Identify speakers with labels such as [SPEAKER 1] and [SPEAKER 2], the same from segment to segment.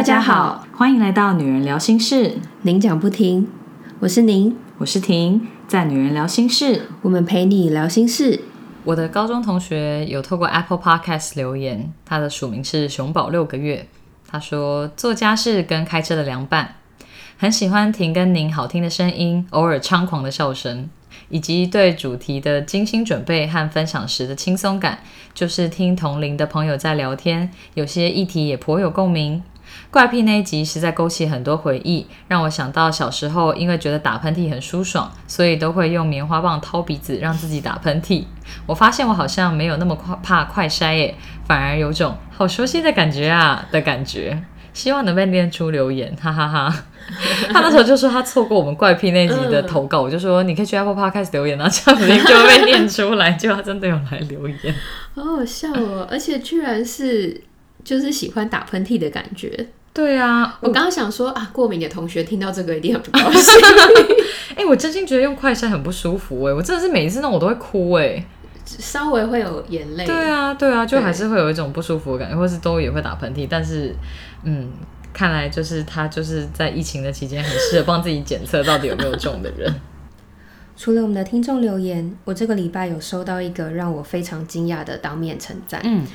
[SPEAKER 1] 大家好，
[SPEAKER 2] 欢迎来到女人聊心事，
[SPEAKER 1] 您讲不停，我是您，
[SPEAKER 2] 我是婷，在女人聊心事，
[SPEAKER 1] 我们陪你聊心事。
[SPEAKER 2] 我的高中同学有透过 Apple Podcast 留言，他的署名是熊宝六个月，他说做家事跟开车的凉拌，很喜欢婷跟您好听的声音，偶尔猖狂的笑声。以及对主题的精心准备和分享时的轻松感，就是听同龄的朋友在聊天，有些议题也颇有共鸣。怪癖那一集实在勾起很多回忆，让我想到小时候因为觉得打喷嚏很舒爽，所以都会用棉花棒掏鼻子让自己打喷嚏。我发现我好像没有那么快怕快筛耶，反而有种好熟悉的感觉啊的感觉。希望能被念出留言，哈哈哈。他那时候就说他错过我们怪癖那集的投稿，我就说你可以去 Apple Podcast 留言啊，这样子就会被念出来。结果他真的有来留言，
[SPEAKER 1] 好好笑哦！而且居然是就是喜欢打喷嚏的感觉。
[SPEAKER 2] 对啊，
[SPEAKER 1] 我刚刚想说啊，过敏的同学听到这个一定很不高兴。
[SPEAKER 2] 哎，我真心觉得用快筛很不舒服哎，我真的是每一次弄我都会哭哎，
[SPEAKER 1] 稍微会有眼泪。
[SPEAKER 2] 对啊，对啊，就还是会有一种不舒服的感觉，或是都也会打喷嚏，但是嗯。看来就是他就是在疫情的期间很适合帮自己检测到底有没有中的人。
[SPEAKER 1] 除了我们的听众留言，我这个礼拜有收到一个让我非常惊讶的当面称赞。嗯，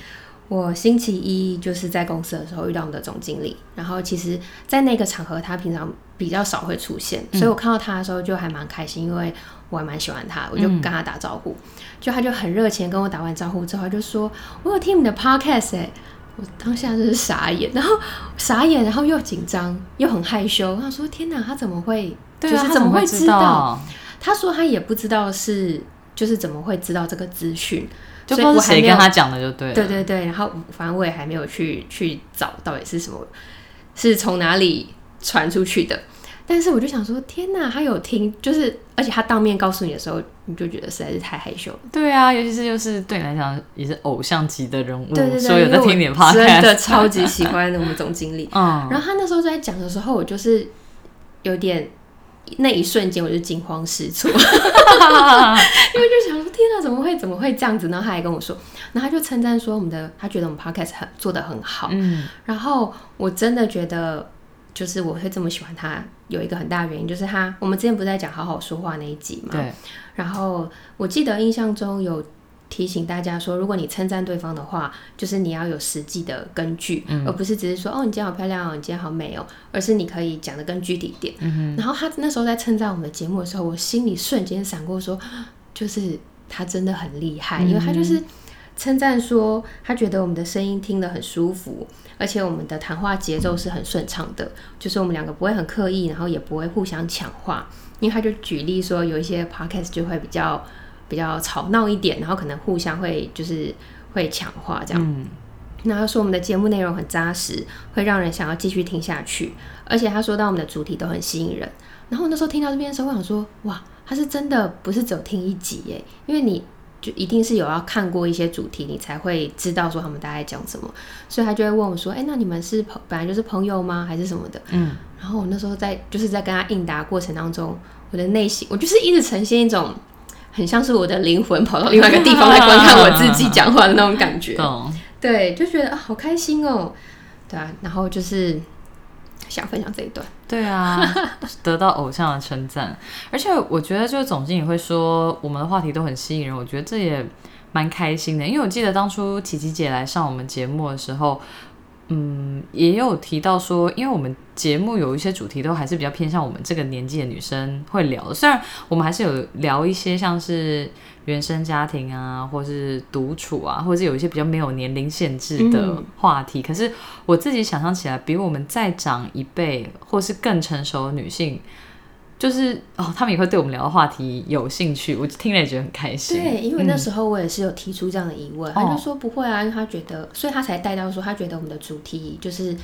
[SPEAKER 1] 我星期一就是在公司的时候遇到我们的总经理，然后其实，在那个场合他平常比较少会出现，所以我看到他的时候就还蛮开心，因为我还蛮喜欢他，我就跟他打招呼，就他就很热情跟我打完招呼之后就说：“我有听你的 podcast 哎。”我当下就是傻眼，然后傻眼，然后又紧张，又很害羞。他说：“天哪，他怎么会？就是怎么会知道？”他说：“他也不知道是，就是怎么会知道这个资讯？
[SPEAKER 2] 就不是谁跟他讲的，就对。
[SPEAKER 1] 对对对，然后反正我也还没有去去找到底是什么，是从哪里传出去的。”但是我就想说，天哪，他有听，就是而且他当面告诉你的时候，你就觉得实在是太害羞了。
[SPEAKER 2] 对啊，尤其是就是对你来讲也是偶像级的人物，
[SPEAKER 1] 对对对，
[SPEAKER 2] 所以有在听你的 podcast，
[SPEAKER 1] 真的超级喜欢我们总经理。嗯，然后他那时候在讲的时候，我就是有点那一瞬间我就惊慌失措，因为就想说，天哪，怎么会怎么会这样子？然后他还跟我说，然后他就称赞说我们的，他觉得我们 podcast 很做的很好。嗯，然后我真的觉得。就是我会这么喜欢他，有一个很大的原因，就是他。我们之前不是在讲好好说话那一集嘛？
[SPEAKER 2] 对。
[SPEAKER 1] 然后我记得印象中有提醒大家说，如果你称赞对方的话，就是你要有实际的根据，而不是只是说哦，你今天好漂亮哦，你今天好美哦，而是你可以讲的更具体点。嗯然后他那时候在称赞我们的节目的时候，我心里瞬间闪过说，就是他真的很厉害，因为他就是称赞说他觉得我们的声音听得很舒服。而且我们的谈话节奏是很顺畅的，就是我们两个不会很刻意，然后也不会互相抢话。因为他就举例说，有一些 podcast 就会比较比较吵闹一点，然后可能互相会就是会抢话这样。嗯那他说我们的节目内容很扎实，会让人想要继续听下去。而且他说到我们的主题都很吸引人。然后那时候听到这边的时候，我想说，哇，他是真的不是只有听一集耶，因为你。就一定是有要看过一些主题，你才会知道说他们大概讲什么，所以他就会问我说：“哎，那你们是朋本来就是朋友吗？还是什么的？”嗯，然后我那时候在就是在跟他应答过程当中，我的内心我就是一直呈现一种很像是我的灵魂跑到另外一个地方来观看我自己讲话的那种感觉。对，就觉得啊，好开心哦，对啊，然后就是。想分享这一段，
[SPEAKER 2] 对啊，得到偶像的称赞，而且我觉得就是总经理会说我们的话题都很吸引人，我觉得这也蛮开心的，因为我记得当初琪琪姐来上我们节目的时候。嗯，也有提到说，因为我们节目有一些主题都还是比较偏向我们这个年纪的女生会聊。虽然我们还是有聊一些像是原生家庭啊，或是独处啊，或者是有一些比较没有年龄限制的话题。可是我自己想象起来，比我们再长一辈或是更成熟的女性。就是哦，他们也会对我们聊的话题有兴趣，我听了也觉得很开心。
[SPEAKER 1] 对，因为那时候我也是有提出这样的疑问，他就说不会啊，因为他觉得，所以他才带到说，他觉得我们的主题就是。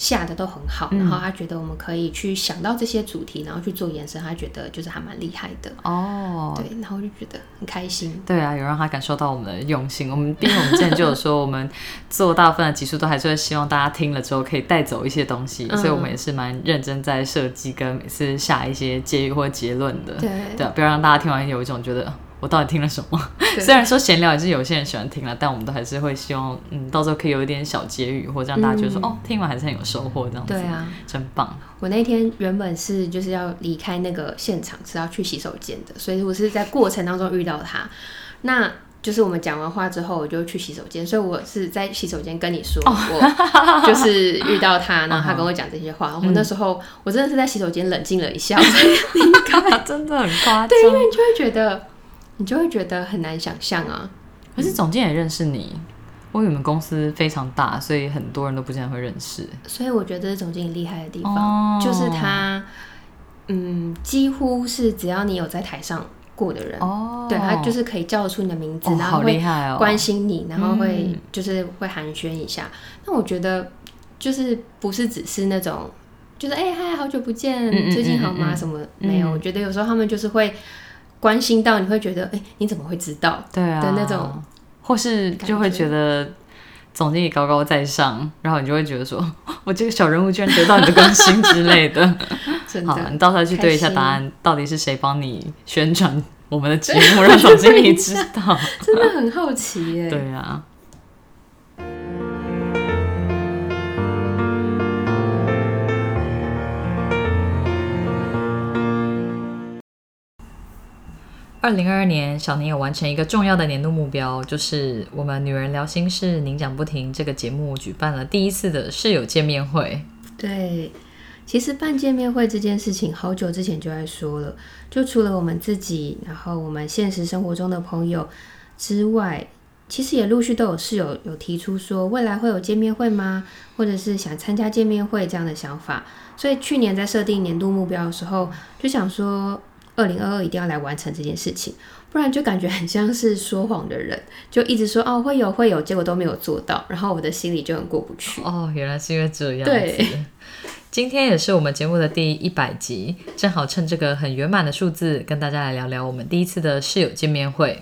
[SPEAKER 1] 下的都很好，然后他觉得我们可以去想到这些主题，然后去做延伸，他觉得就是还蛮厉害的哦。对，然后就觉得很开心。
[SPEAKER 2] 对啊，有让他感受到我们的用心。我们毕竟我们之前就有说，我们做大部分的集数都还是会希望大家听了之后可以带走一些东西，所以我们也是蛮认真在设计跟每次下一些结语或结论的。
[SPEAKER 1] 对
[SPEAKER 2] 对，不要让大家听完有一种觉得我到底听了什么。虽然说闲聊也是有些人喜欢听了，但我们都还是会希望，嗯，到时候可以有一点小结语，或者让大家觉得说，
[SPEAKER 1] 嗯
[SPEAKER 2] 哦，听完还是很有收获这样子。
[SPEAKER 1] 对啊，
[SPEAKER 2] 真棒。
[SPEAKER 1] 我那天原本是就是要离开那个现场，是要去洗手间的，所以我是在过程当中遇到他。那就是我们讲完话之后，我就去洗手间，所以我是在洗手间跟你说，我就是遇到他，然后 他跟我讲这些话。然后那时候我真的是在洗手间冷静了一下，我才
[SPEAKER 2] 真的很夸张。
[SPEAKER 1] 对，因为你就会觉得，你就会觉得很难想象啊。
[SPEAKER 2] 可是总监也认识你，我以为你们公司非常大，所以很多人都不见得会认识。
[SPEAKER 1] 所以我觉得这是总经理厉害的地方，
[SPEAKER 2] 哦
[SPEAKER 1] 就是他，嗯，几乎是只要你有在台上过的人，
[SPEAKER 2] 哦
[SPEAKER 1] 对他就是可以叫得出你的名字，然后关心你，然后会、
[SPEAKER 2] 嗯
[SPEAKER 1] 就是会寒暄一下。那我觉得就是不是只是那种，就是哎嗨，好久不见，
[SPEAKER 2] 嗯嗯
[SPEAKER 1] 最近好吗？什么没有？我觉得有时候他们就是会关心到，你会觉得哎，你怎么会知道？
[SPEAKER 2] 对啊
[SPEAKER 1] 的那种，
[SPEAKER 2] 或是就会觉得总经理高高在上，然后你就会觉得说，我这个小人物居然得到你的关心之类的。好，
[SPEAKER 1] 真的
[SPEAKER 2] 你到时候去对一下答案，到底是谁帮你宣传我们的节目，让总经理知道。
[SPEAKER 1] 真的很好奇耶。
[SPEAKER 2] 对啊。二零二二年，小宁有完成一个重要的年度目标，就是我们“女人聊心事，您讲不停”这个节目举办了第一次的室友见面会。
[SPEAKER 1] 对，其实办见面会这件事情，好久之前就在说了。就除了我们自己，然后我们现实生活中的朋友之外，其实也陆续都有室友有提出说，未来会有见面会吗？或者是想参加见面会这样的想法。所以去年在设定年度目标的时候，就想说，二零二二一定要来完成这件事情，不然就感觉很像是说谎的人，就一直说哦会有会有，结果都没有做到，然后我的心里就很过不去。
[SPEAKER 2] 哦，原来是因为这样
[SPEAKER 1] 对
[SPEAKER 2] 子。今天也是我们节目的第一百集，正好趁这个很圆满的数字，跟大家来聊聊我们第一次的室友见面会。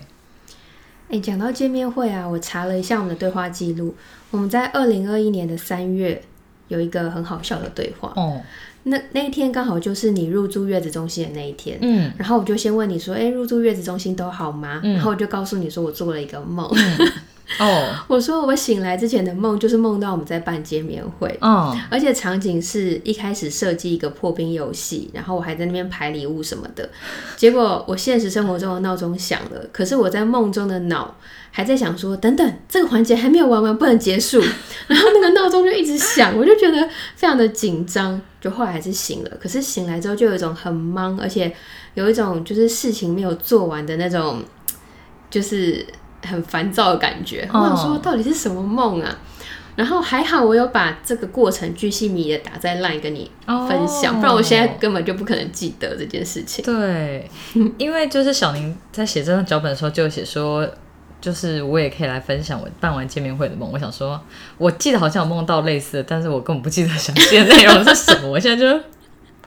[SPEAKER 1] 哎，讲到见面会啊，我查了一下我们的对话记录，我们在二零二一年的三月有一个很好笑的对话。
[SPEAKER 2] 哦，
[SPEAKER 1] 那那一天刚好就是你入住月子中心的那一天，
[SPEAKER 2] 嗯，
[SPEAKER 1] 然后我就先问你说，哎，入住月子中心都好吗？
[SPEAKER 2] 嗯。
[SPEAKER 1] 然后我就告诉你说我做了一个梦，
[SPEAKER 2] 哦，
[SPEAKER 1] 我说我醒来之前的梦就是梦到我们在办见面会。
[SPEAKER 2] 嗯，
[SPEAKER 1] 而且场景是一开始设计一个破冰游戏，然后我还在那边排礼物什么的。结果我现实生活中的闹钟响了，可是我在梦中的脑还在想说，等等，这个环节还没有玩完，不能结束。然后那个闹钟就一直响，我就觉得非常的紧张。就后来还是醒了，可是醒来之后就有一种很忙，而且有一种就是事情没有做完的那种，就是很烦躁的感觉。我想说，到底是什么梦啊？然后还好我有把这个过程巨细靡的打在 LINE 跟你分享，
[SPEAKER 2] 哦
[SPEAKER 1] 不然我现在根本就不可能记得这件事情。
[SPEAKER 2] 对，因为就是小宁在写这张脚本的时候就有写说，就是我也可以来分享我办完见面会的梦。我想说，我记得好像有梦到类似的，但是我根本不记得详细的内容是什么。我现在就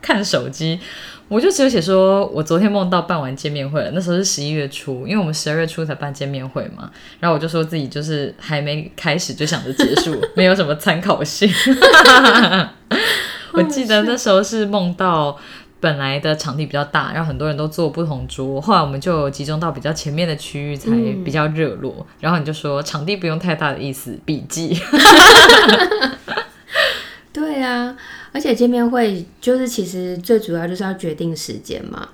[SPEAKER 2] 看手机，我就只有写说我昨天梦到办完见面会了，那时候是十一月初，因为我们十二月初才办见面会嘛。然后我就说自己就是还没开始就想着结束，没有什么参考性。我记得那时候是梦到。本来的场地比较大，然后很多人都坐不同桌，后来我们就集中到比较前面的区域才比较热络。然后你就说场地不用太大的意思，笔记。
[SPEAKER 1] 对啊，而且见面会就是其实最主要就是要决定时间嘛。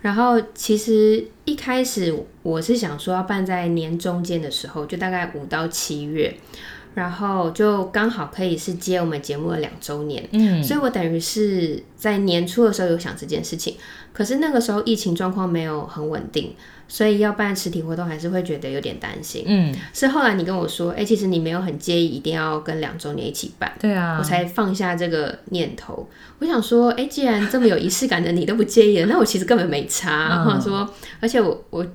[SPEAKER 1] 然后其实一开始我是想说要办在年中间的时候，就大概五到七月，然后就刚好可以是接我们节目的两周年。
[SPEAKER 2] 嗯，
[SPEAKER 1] 所以我等于是在年初的时候有想这件事情，可是那个时候疫情状况没有很稳定，所以要办实体活动还是会觉得有点担心。
[SPEAKER 2] 嗯，
[SPEAKER 1] 是后来你跟我说，哎、其实你没有很介意一定要跟两周年一起办，
[SPEAKER 2] 对啊，
[SPEAKER 1] 我才放下这个念头。我想说，哎、既然这么有仪式感的你都不介意了，那我其实根本没差。
[SPEAKER 2] 嗯
[SPEAKER 1] 或者说，而且我我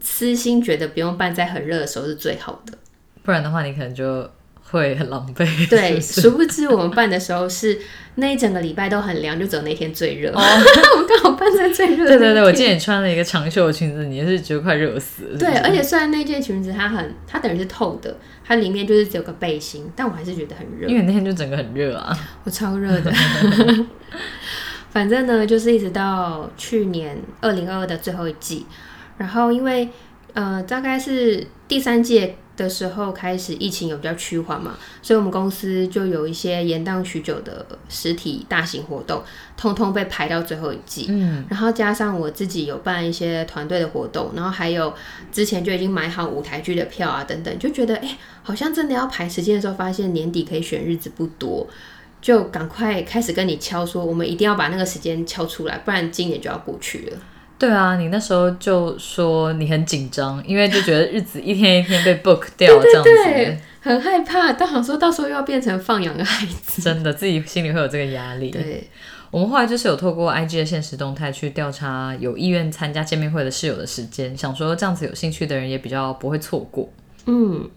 [SPEAKER 1] 私心觉得不用办在很热的时候是最好的。
[SPEAKER 2] 不然的话你可能就会很狼狈。
[SPEAKER 1] 对，
[SPEAKER 2] 是是
[SPEAKER 1] 殊不知我们办的时候是那一整个礼拜都很凉，就只有那天最热。我们刚好办在最热。
[SPEAKER 2] 对对对，我记得你穿了一个长袖的裙子，你也是觉得快热死了。
[SPEAKER 1] 对，而且虽然那件裙子它很，它等于是透的，它里面就是只有个背心，但我还是觉得很热。
[SPEAKER 2] 因为那天就整个很热啊。
[SPEAKER 1] 我超热的。反正呢，就是一直到去年二零二二的最后一季，然后因为呃大概是第三届的时候开始疫情有比较趋缓嘛，所以我们公司就有一些延宕许久的实体大型活动，通通被排到最后一季。
[SPEAKER 2] 嗯，
[SPEAKER 1] 然后加上我自己有办一些团队的活动，然后还有之前就已经买好舞台剧的票啊等等，就觉得哎、好像真的要排时间的时候，发现年底可以选日子不多，就赶快开始跟你敲说，我们一定要把那个时间敲出来，不然今年就要过去了。
[SPEAKER 2] 对啊，你那时候就说你很紧张，因为就觉得日子一天一天被 book 掉这样子。
[SPEAKER 1] 对，很害怕，到想说到时候又要变成放养的孩子。
[SPEAKER 2] 真的，自己心里会有这个压力。
[SPEAKER 1] 对，
[SPEAKER 2] 我们后来就是有透过 IG 的现实动态去调查有意愿参加见面会的室友的时间，想说这样子有兴趣的人也比较不会错过。
[SPEAKER 1] 嗯。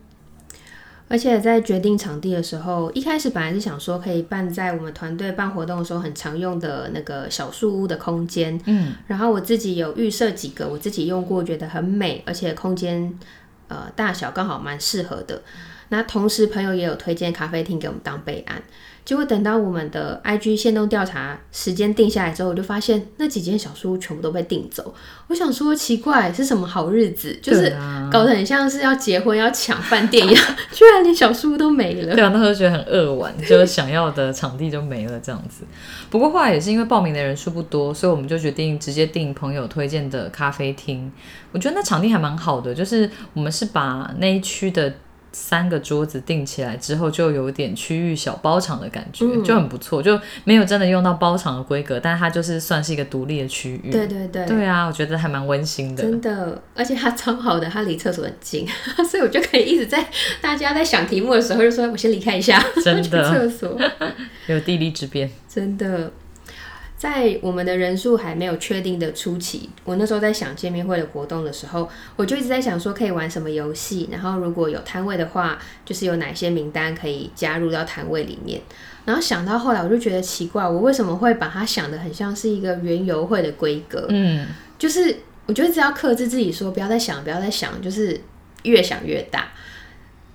[SPEAKER 1] 而且在决定场地的时候，一开始本来是想说可以办在我们团队办活动的时候很常用的那个小树屋的空间，
[SPEAKER 2] 嗯，
[SPEAKER 1] 然后我自己有预设几个，我自己用过，觉得很美，而且空间呃大小刚好蛮适合的。那同时朋友也有推荐咖啡厅给我们当备案。结果等到我们的 IG 线动调查时间定下来之后，我就发现那几间小书屋全部都被订走。我想说奇怪，是什么好日子？就是搞得很像是要结婚要抢饭店一样，居然连小书屋都没了。
[SPEAKER 2] 对啊，那时候觉得很扼腕，就是想要的场地就没了这样子。不过后来也是因为报名的人数不多，所以我们就决定直接订朋友推荐的咖啡厅。我觉得那场地还蛮好的，就是我们是把那一区的三个桌子定起来之后，就有点区域小包场的感觉，就很不错，就没有真的用到包场的规格，但是它就是算是一个独立的区域。
[SPEAKER 1] 对对对，
[SPEAKER 2] 对啊，我觉得还蛮温馨的。
[SPEAKER 1] 真的，而且它超好的，它离厕所很近，所以我就可以一直在大家在想题目的时候就说：“我先离开一下，
[SPEAKER 2] 真的
[SPEAKER 1] 去厕所。
[SPEAKER 2] 有地理之便。”
[SPEAKER 1] 真的，在我们的人数还没有确定的初期，我那时候在想见面会的活动的时候，我就一直在想说可以玩什么游戏，然后如果有摊位的话，就是有哪些名单可以加入到摊位里面。然后想到后来，我就觉得奇怪，我为什么会把它想的很像是一个园游会的规格？
[SPEAKER 2] 嗯，
[SPEAKER 1] 就是我觉得只要克制自己说不要再想，不要再想，就是越想越大。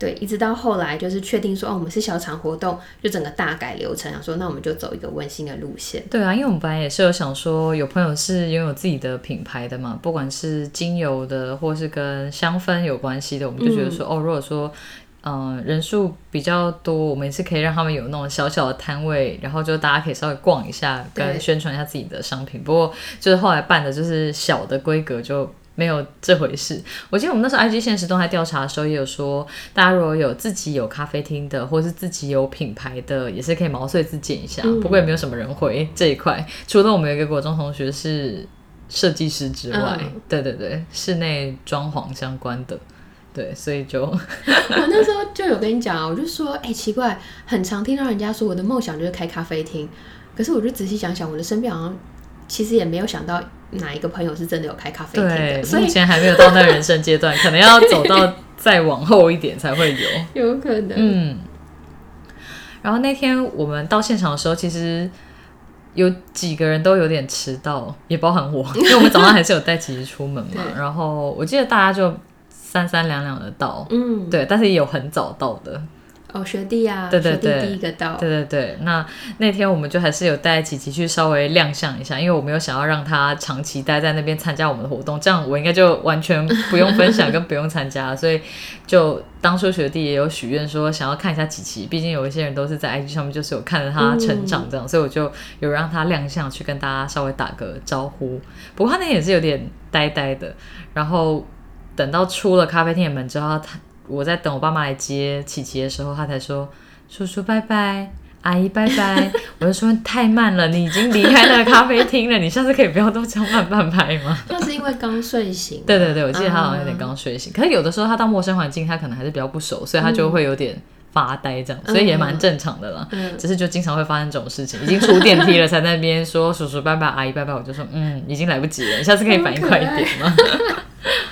[SPEAKER 1] 对，一直到后来就是确定说哦，我们是小场活动，就整个大改流程，想说那我们就走一个温馨的路线。
[SPEAKER 2] 对啊，因为我们本来也是有想说，有朋友是拥有自己的品牌的嘛，不管是精油的，或是跟香氛有关系的，我们就觉得说，哦，如果说。嗯，人数比较多，我们也是可以让他们有那种小小的摊位，然后就大家可以稍微逛一下，跟宣传一下自己的商品。不过就是后来办的就是小的规格，就没有这回事。我记得我们那时候 IG 现实动态调查的时候，也有说，大家如果有自己有咖啡厅的，或是自己有品牌的，也是可以毛遂自荐一下。不过也没有什么人回这一块，除了我们有一个国中同学是设计师之外，
[SPEAKER 1] 嗯
[SPEAKER 2] 对对对，室内装潢相关的。对，所以就
[SPEAKER 1] 我那时候就有跟你讲啊，我就说，哎、奇怪，很常听到人家说我的梦想就是开咖啡厅，可是我就仔细想想，我的身边好像其实也没有想到哪一个朋友是真的有开咖啡厅
[SPEAKER 2] 对
[SPEAKER 1] 的，，所以
[SPEAKER 2] 目前还没有到那人生阶段，可能要走到再往后一点才会有。
[SPEAKER 1] 有可能，
[SPEAKER 2] 嗯，然后那天我们到现场的时候，其实有几个人都有点迟到，也包含我，因为我们早上还是有带琪琪出门嘛。然后我记得大家就三三两两的到，
[SPEAKER 1] 嗯，
[SPEAKER 2] 对，但是也有很早到的。
[SPEAKER 1] 哦，学弟啊，
[SPEAKER 2] 对对对
[SPEAKER 1] 第一个到，
[SPEAKER 2] 对对对，那那天我们就还是有带琪琪去稍微亮相一下，因为我没有想要让他长期待在那边参加我们的活动，这样我应该就完全不用分享跟不用参加，所以就当初学弟也有许愿说想要看一下琪琪，毕竟有一些人都是在 IG 上面就是有看着他成长这样，所以我就有让他亮相去跟大家稍微打个招呼。不过他那天也是有点呆呆的，然后等到出了咖啡厅的门之后，他我在等我爸妈来接琪琪的时候，他才说。叔叔拜拜，阿姨拜拜。我就说太慢了，你已经离开那个咖啡厅了，你下次可以不要都这样慢半拍吗？
[SPEAKER 1] 就是因为刚睡醒，
[SPEAKER 2] 对对对，我记得他好像有点
[SPEAKER 1] 嗯
[SPEAKER 2] 刚睡醒，可是有的时候他到陌生环境，他可能还是比较不熟，所以他就会有点发呆这样，所以也蛮正常的啦。
[SPEAKER 1] 嗯
[SPEAKER 2] 只是就经常会发生这种事情，已经出电梯了才在那边说叔叔拜拜，阿姨拜拜，我就说嗯，已经来不及了，你下次可以反应快一点吗？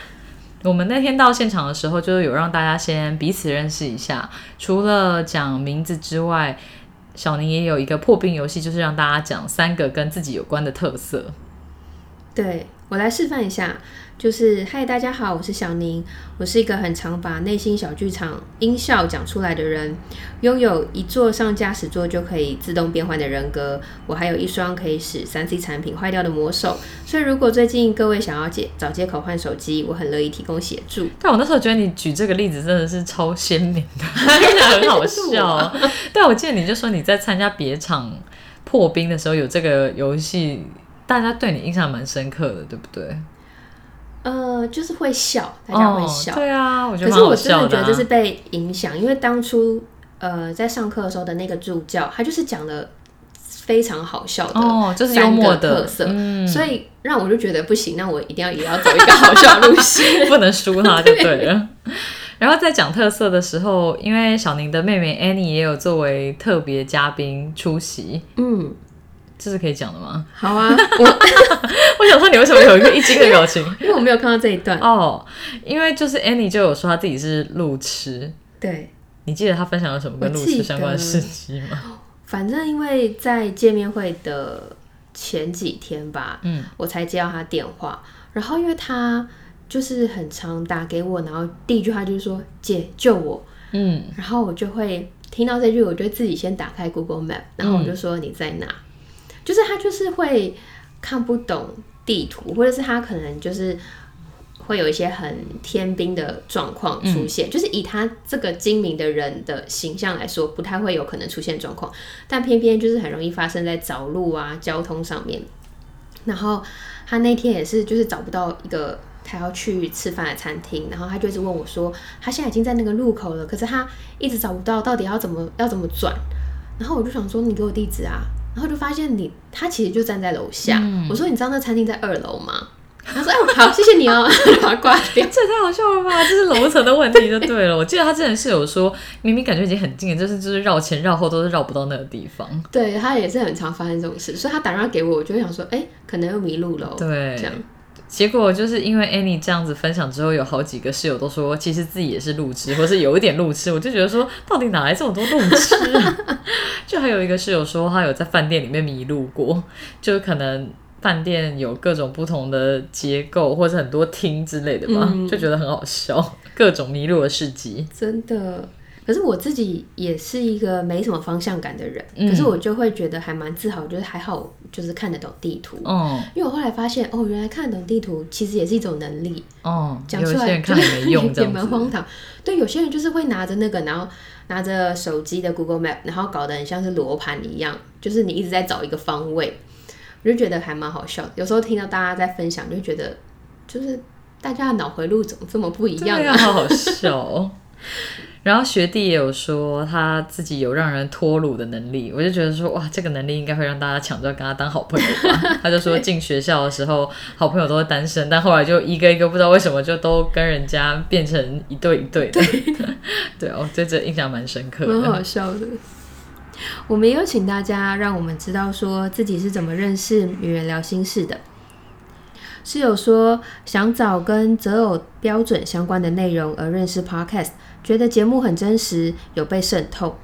[SPEAKER 2] 我们那天到现场的时候，就是有让大家先彼此认识一下，除了讲名字之外，小宁也有一个破冰游戏，就是让大家讲三个跟自己有关的特色。
[SPEAKER 1] 对，我来示范一下，就是嗨，大家好，我是小宁，我是一个很常把内心小剧场音效讲出来的人，拥有一座上驾驶座就可以自动变换的人格，我还有一双可以使三 C 产品坏掉的魔手，所以如果最近各位想要借找借口换手机，我很乐意提供协助。
[SPEAKER 2] 但我那时候觉得你举这个例子真的是超鲜明的，真的很好笑。但我记得你就说你在参加别场破冰的时候有这个游戏。大家对你印象蛮深刻的，对不对？
[SPEAKER 1] 呃，就是会笑，大家会笑。
[SPEAKER 2] 对啊，我觉得。
[SPEAKER 1] 可是我真的觉得这是被影响，因为当初呃在上课的时候的那个助教，他就是讲的非常好笑的，
[SPEAKER 2] 哦，就是幽默的
[SPEAKER 1] 特色，所以让我就觉得不行，那我一定要也要走一个好笑路线，
[SPEAKER 2] 不能输他就对了。然后在讲特色的时候，因为小宁的妹妹 Annie 也有作为特别嘉宾出席，嗯。这是可以讲的吗？
[SPEAKER 1] 好啊，我
[SPEAKER 2] 我想说你为什么有一个一惊的表情？
[SPEAKER 1] 因为我没有看到这一段
[SPEAKER 2] 哦。因为就是 Annie 就有说他自己是路痴，
[SPEAKER 1] 对，
[SPEAKER 2] 你记得他分享了什么跟路痴相关的事迹吗？
[SPEAKER 1] 反正因为在见面会的前几天吧，嗯，我才接到他电话，然后因为他就是很常打给我，然后第一句话就是说姐救我，嗯，然后我就会听到这句，我就自己先打开 Google Map，然后我就说你在哪？就是他就是会看不懂地图，或者是他可能就是会有一些很天兵的状况出现。就是以他这个精明的人的形象来说，不太会有可能出现状况，但偏偏就是很容易发生在找路啊、交通上面。然后他那天也是，就是找不到一个他要去吃饭的餐厅，然后他就一直问我说，他现在已经在那个路口了，可是他一直找不到，到底要怎么要怎么转？然后我就想说，你给我地址啊。然后就发现你，他其实就站在楼下。我说：“你知道那餐厅在二楼吗？”他说：“哎，好，谢谢你哦。” 把它挂掉。
[SPEAKER 2] 这也太好笑了吧！这是楼层的问题 就对了。我记得他之前是有说，明明感觉已经很近了，就是就是绕前绕后都是绕不到那个地方。
[SPEAKER 1] 对他也是很常发生这种事，所以他打电话给我，我就会想说：“哎，可能又迷路了。”
[SPEAKER 2] 对，
[SPEAKER 1] 这样。
[SPEAKER 2] 结果就是因为 Annie 这样子分享之后，有好几个室友都说，其实自己也是路痴，或是有一点路痴。我就觉得说，到底哪来这么多路痴？就还有一个室友说，他有在饭店里面迷路过，就可能饭店有各种不同的结构，或者很多厅之类的吧，就觉得很好笑，各种迷路的事迹。
[SPEAKER 1] 真的。可是我自己也是一个没什么方向感的人，可是我就会觉得还蛮自豪，就是还好，就是看得懂地图。哦，因为我后来发现，哦，原来看得懂地图其实也是一种能力。
[SPEAKER 2] 哦，讲出来看没用，
[SPEAKER 1] 也蛮荒唐。对，有些人就是会拿着那个，然后拿着手机的 Google Map，然后搞得很像是罗盘一样，就是你一直在找一个方位，我就觉得还蛮好笑。有时候听到大家在分享，就觉得就是大家的脑回路怎么这么不一样
[SPEAKER 2] 啊？好好笑。然后学弟也有说他自己有让人脱乳的能力，我就觉得说哇，这个能力应该会让大家抢着跟他当好朋友吧。他就说进学校的时候，好朋友都是单身，但后来就一个一个不知道为什么就都跟人家变成一对一对的。对 哦，对这印象蛮深刻的，
[SPEAKER 1] 蛮好笑的。我们有请大家让我们知道说自己是怎么认识女人聊心事的。室友说想找跟择偶标准相关的内容而认识 Podcast。觉得节目很真实，有被渗透，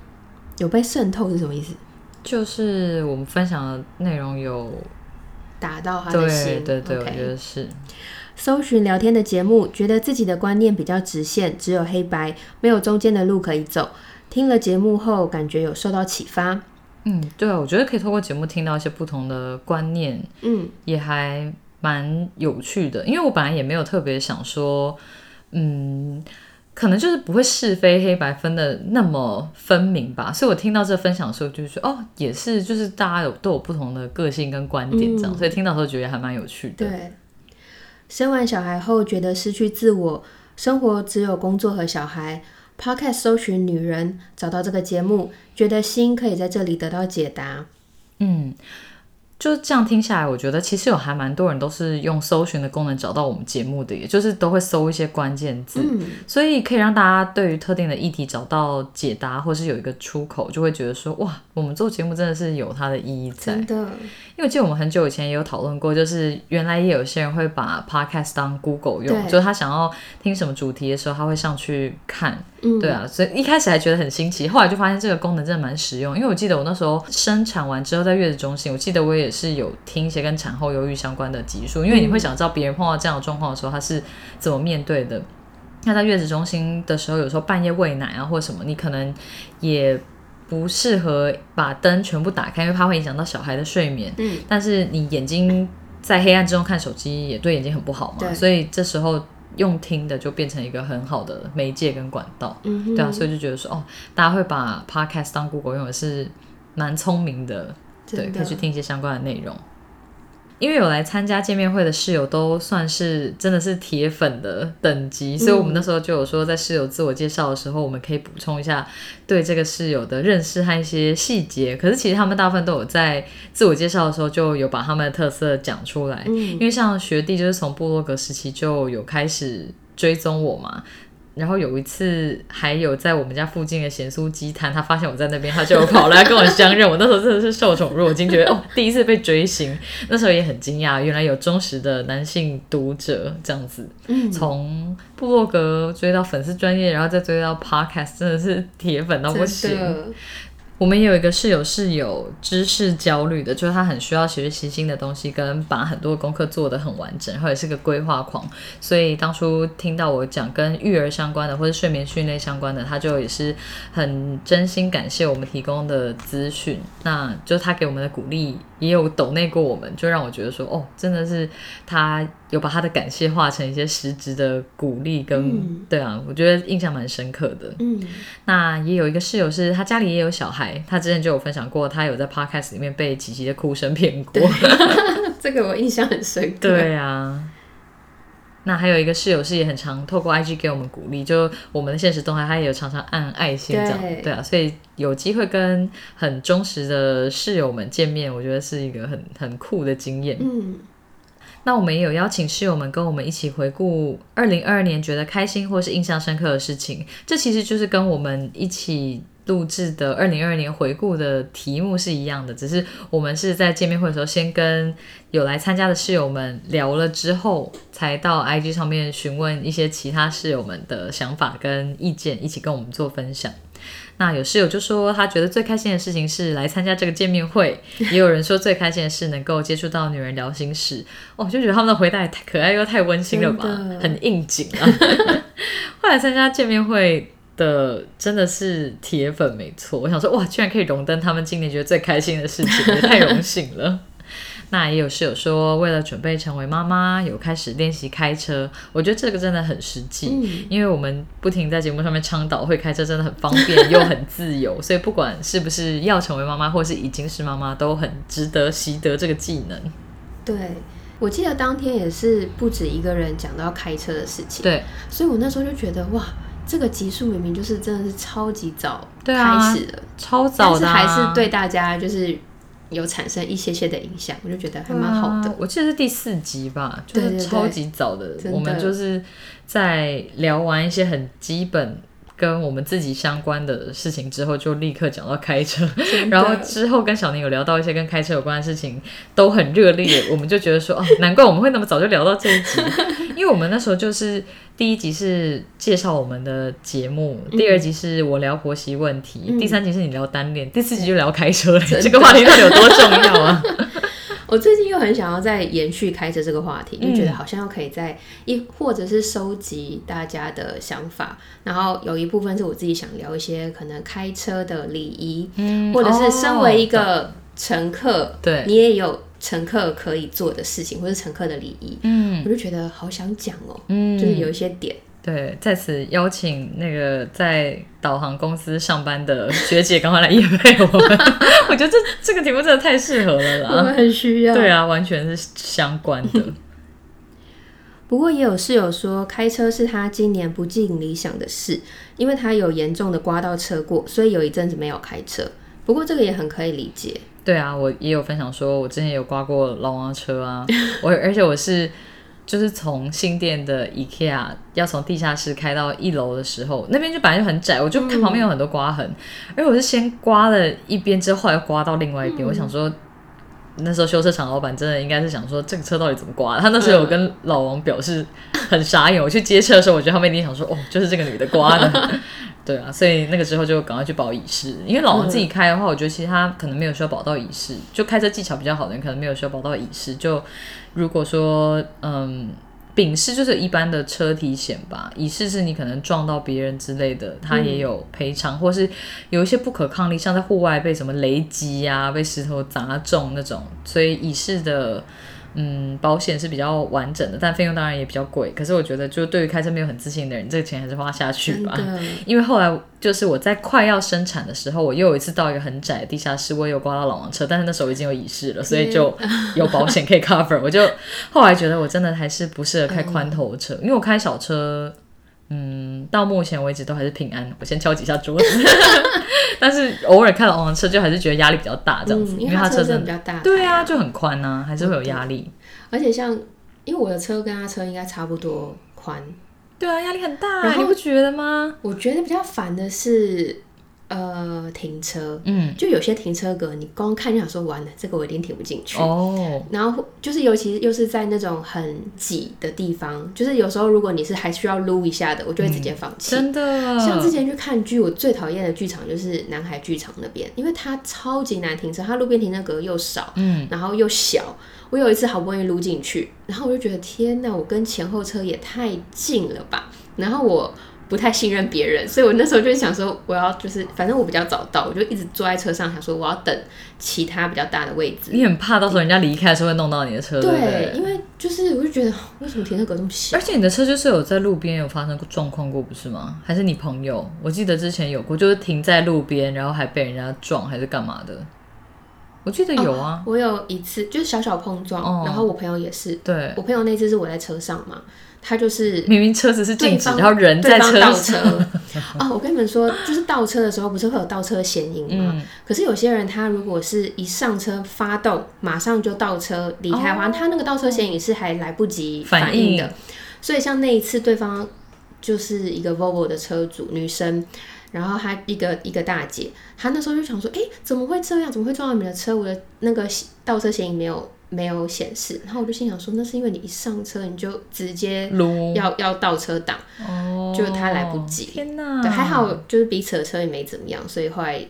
[SPEAKER 1] 有被渗透是什么意思？
[SPEAKER 2] 就是我们分享的内容有
[SPEAKER 1] 打到他的心。
[SPEAKER 2] 对对对，我觉得是。
[SPEAKER 1] 搜寻聊天的节目，觉得自己的观念比较直线，只有黑白，没有中间的路可以走。听了节目后，感觉有受到启发。
[SPEAKER 2] 嗯，对啊，我觉得可以透过节目听到一些不同的观念，嗯，也还蛮有趣的。因为我本来也没有特别想说，嗯。可能就是不会是非黑白分的那么分明吧，所以我听到这分享的时候，就是说哦，也是，就是大家有都有不同的个性跟观点这样，所以听到时候觉得还蛮有趣的。
[SPEAKER 1] 对，生完小孩后觉得失去自我，生活只有工作和小孩。Podcast 搜寻女人，找到这个节目，觉得心可以在这里得到解答。嗯。
[SPEAKER 2] 就这样听下来，我觉得其实有还蛮多人都是用搜寻的功能找到我们节目的，也就是都会搜一些关键字，所以可以让大家对于特定的议题找到解答，或是有一个出口，就会觉得说哇，我们做节目真的是有它的意义在。
[SPEAKER 1] 真的，
[SPEAKER 2] 因为记得我们很久以前也有讨论过，就是原来也有些人会把 podcast 当 Google 用，就是他想要听什么主题的时候，他会上去看。对啊，所以一开始还觉得很新奇，后来就发现这个功能真的蛮实用。因为我记得我那时候生产完之后在月子中心，我记得我也。是有听一些跟产后忧郁相关的集数，因为你会想知道别人碰到这样的状况的时候，他是怎么面对的。那在月子中心的时候，有时候半夜喂奶啊，或者什么，你可能也不适合把灯全部打开，因为怕会影响到小孩的睡眠。
[SPEAKER 1] 嗯，
[SPEAKER 2] 但是你眼睛在黑暗之中看手机，也对眼睛很不好嘛。所以这时候用听的就变成一个很好的媒介跟管道。
[SPEAKER 1] 嗯
[SPEAKER 2] 对啊，所以就觉得说，哦，大家会把 podcast 当 Google 用也是蛮聪明的，对，可以去听一些相关的内容。因为有来参加见面会的室友都算是真的是铁粉的等级，所以我们那时候就有说，在室友自我介绍的时候，我们可以补充一下对这个室友的认识和一些细节。可是其实他们大部分都有在自我介绍的时候就有把他们的特色讲出来，因为像学弟就是从部落格时期就有开始追踪我嘛。然后有一次，还有在我们家附近的咸酥鸡摊，他发现我在那边，他就跑来跟我相认。我那时候真的是受宠若惊，觉得哦，第一次被追星，那时候也很惊讶，原来有忠实的男性读者这样子。
[SPEAKER 1] 嗯
[SPEAKER 2] 从部落格追到粉丝专业，然后再追到 podcast，真的是铁粉到不行。我们有一个室友是有知识焦虑的，就是他很需要学习新的东西，跟把很多功课做得很完整，或者是个规划狂。所以当初听到我讲跟育儿相关的或者睡眠训练相关的，他就也是很真心感谢我们提供的资讯。那就他给我们的鼓励，也有抖内过我们，就让我觉得说，哦，真的是他有把他的感谢化成一些实质的鼓励跟，
[SPEAKER 1] 嗯
[SPEAKER 2] 对啊，我觉得印象蛮深刻的。
[SPEAKER 1] 嗯
[SPEAKER 2] 那也有一个室友是他家里也有小孩，他之前就有分享过，他有在 podcast 里面被琪琪的哭声骗过。
[SPEAKER 1] 这个我印象很深刻。
[SPEAKER 2] 对啊。那还有一个室友是也很常透过 IG 给我们鼓励，就我们的现实动态，他也有常常按爱心这样，
[SPEAKER 1] 对
[SPEAKER 2] 对啊，所以有机会跟很忠实的室友们见面，我觉得是一个很很酷的经验。
[SPEAKER 1] 嗯
[SPEAKER 2] 那我们也有邀请室友们跟我们一起回顾二零二二年觉得开心或是印象深刻的事情，这其实就是跟我们一起录制的二零二二年回顾的题目是一样的，只是我们是在见面会的时候先跟有来参加的室友们聊了之后，才到 IG 上面询问一些其他室友们的想法跟意见，一起跟我们做分享。那有室友就说，他觉得最开心的事情是来参加这个见面会，也有人说最开心的是能够接触到女人聊心事。哦，就觉得他们的回答也太可爱又太温馨了吧，很应景啊。后来参加见面会的真的是铁粉，没错。我想说，哇，居然可以荣登他们今年觉得最开心的事情，也太荣幸了。那也有室友说，为了准备成为妈妈，有开始练习开车。我觉得这个真的很实际，
[SPEAKER 1] 嗯
[SPEAKER 2] 因为我们不停在节目上面倡导会开车真的很方便又很自由，所以不管是不是要成为妈妈，或是已经是妈妈，都很值得习得这个技能。
[SPEAKER 1] 对，我记得当天也是不止一个人讲到开车的事情，
[SPEAKER 2] 对，
[SPEAKER 1] 所以我那时候就觉得哇，这个集数明明就是真的是超级早
[SPEAKER 2] 对啊
[SPEAKER 1] 开始的，
[SPEAKER 2] 超早的、啊，
[SPEAKER 1] 但是还是对大家就是有产生一些些的影响，我就觉得还蛮好的。
[SPEAKER 2] 啊我记得是第四集吧，就是超级早的我们就是在聊完一些很基本跟我们自己相关的事情之后，就立刻讲到开车，然后之后跟小宁有聊到一些跟开车有关的事情，都很热烈。我们就觉得说，哦，难怪我们会那么早就聊到这一集，因为我们那时候就是第一集是介绍我们的节目，第二集是我聊婆媳问题，
[SPEAKER 1] 嗯
[SPEAKER 2] 第三集是你聊单恋，第四集就聊开车了。这个话题到底有多重要啊？
[SPEAKER 1] 我最近又很想要再延续开车这个话题，就觉得
[SPEAKER 2] 嗯。
[SPEAKER 1] 好像又可以在一或者是收集大家的想法，然后有一部分是我自己想聊一些可能开车的礼仪，
[SPEAKER 2] 嗯
[SPEAKER 1] 或者是身为一
[SPEAKER 2] 哦
[SPEAKER 1] 个乘客，
[SPEAKER 2] 对
[SPEAKER 1] 你也有乘客可以做的事情，或是乘客的礼仪，
[SPEAKER 2] 嗯。
[SPEAKER 1] 我就觉得好想讲哦、
[SPEAKER 2] 嗯。
[SPEAKER 1] 就是有一些点，
[SPEAKER 2] 对，在此邀请那个在导航公司上班的学姐赶快来夜配我们。我觉得这这个题目真的太适合了啦
[SPEAKER 1] 我们。很需要。
[SPEAKER 2] 对啊，完全是相关的。
[SPEAKER 1] 不过也有室友说，开车是他今年不尽理想的事，因为他有严重的刮到车过，所以有一阵子没有开车。不过这个也很可以理解，
[SPEAKER 2] 对啊，我也有分享说，我之前有刮过老王的车啊，我而且我是就是从新店的 IKEA 要从地下室开到一楼的时候，那边就本来就很窄，我就看旁边有很多刮痕，而我是先刮了一边之后，后来又刮到另外一边，我想说。那时候修车厂老板真的应该是想说这个车到底怎么刮的？他那时候有跟老王表示很傻眼。我去接车的时候，我觉得他们一定想说哦，就是这个女的刮的。对啊，所以那个时候就赶快去保乙式，因为老王自己开的话，我觉得其实他可能没有需要保到乙式，就开车技巧比较好的人可能没有需要保到乙式。就如果说嗯。丙式就是一般的车体险吧，乙式是你可能撞到别人之类的，它也有赔偿，或是有一些不可抗力，像在户外被什么雷击啊，被石头砸中那种，所以乙式的。嗯，保险是比较完整的，但费用当然也比较贵。可是我觉得，就对于开车没有很自信的人，这个钱还是花下去吧。因为后来就是我在快要生产的时候，我又有一次到一个很窄的地下室，我也有刮到老王车，但是那时候已经有仪式了，所以就 有保险可以 cover。我就后来觉得我真的还是不适合开宽头车，因为我开小车。嗯，到目前为止都还是平安。我先敲几下桌子，但是偶尔看到王车，就还是觉得压力比较大，这样子，
[SPEAKER 1] 因
[SPEAKER 2] 为他
[SPEAKER 1] 车身比较大。
[SPEAKER 2] 对啊，就很宽啊，还是会有压力。
[SPEAKER 1] 而且像，因为我的车跟他车应该差不多宽。
[SPEAKER 2] 对啊，压力很大，你不觉得吗？
[SPEAKER 1] 我觉得比较烦的是。呃，停车，嗯，就有些停车格，你光看就想说完了，这个我一定停不进去。哦，然后就是尤其又是在那种很挤的地方，就是有时候如果你是还需要撸一下的，我就会直接放弃。
[SPEAKER 2] 真的，
[SPEAKER 1] 像之前去看剧，我最讨厌的剧场就是南海剧场那边，因为它超级难停车，它路边停车格又少，嗯，然后又小。我有一次好不容易撸进去，然后我就觉得天哪，我跟前后车也太近了吧，然后我。不太信任别人，所以我那时候就想说，我要就是反正我比较早到，我就一直坐在车上，想说我要等其他比较大的位置。
[SPEAKER 2] 你很怕到时候人家离开的时候会弄到你的车，对
[SPEAKER 1] 因为就是我就觉得为什么停车格这么小？
[SPEAKER 2] 而且你的车就是有在路边有发生过状况过，不是吗？还是你朋友？我记得之前有过，就是停在路边，然后还被人家撞，还是干嘛的？我记得有啊，
[SPEAKER 1] 我有一次就是小小碰撞，然后我朋友也是，
[SPEAKER 2] 对
[SPEAKER 1] 我朋友那次是我在车上嘛。他就是
[SPEAKER 2] 明明车子是静止，然后人在车
[SPEAKER 1] 倒车。哦，我跟你们说，就是倒车的时候不是会有倒车显影吗？可是有些人他如果是一上车发动，马上就倒车离开的话，他那个倒车显影是还来不及反应的。所以像那一次，对方就是一个 Volvo 的车主女生，然后她一个一个大姐，她那时候就想说：“哎，怎么会这样？怎么会撞到你的车？我的那个倒车显影没有。”没有显示，然后我就心想说，那是因为你一上车你就直接要要倒车档，就他来不及。
[SPEAKER 2] 天哪！
[SPEAKER 1] 对，还好就是彼此的车也没怎么样，所以后来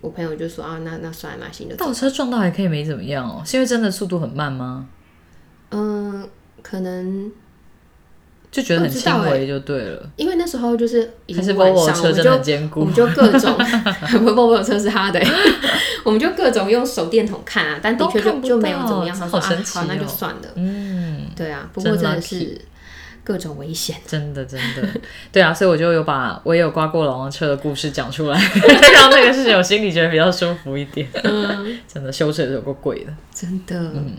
[SPEAKER 1] 我朋友就说啊，那那算了嘛，行就
[SPEAKER 2] 倒车撞到还可以没怎么样哦，是因为真的速度很慢吗？
[SPEAKER 1] 嗯，可能。
[SPEAKER 2] 就觉得很轻微就对了，
[SPEAKER 1] 因为那时候就是
[SPEAKER 2] 还是 Volvo 车真的坚固，
[SPEAKER 1] 我们就各种 Volvo 车是他的，我们就各种用手电筒看啊，但的确就就没有怎么样，
[SPEAKER 2] 好神奇
[SPEAKER 1] 好那就算了，嗯，对啊，不过真的是各种危险，
[SPEAKER 2] 真的真的，对啊，所以我就有把我也有刮过老王车的故事讲出来，让那个事情我心里觉得比较舒服一点，嗯，真的修车有够贵的，
[SPEAKER 1] 真的，嗯。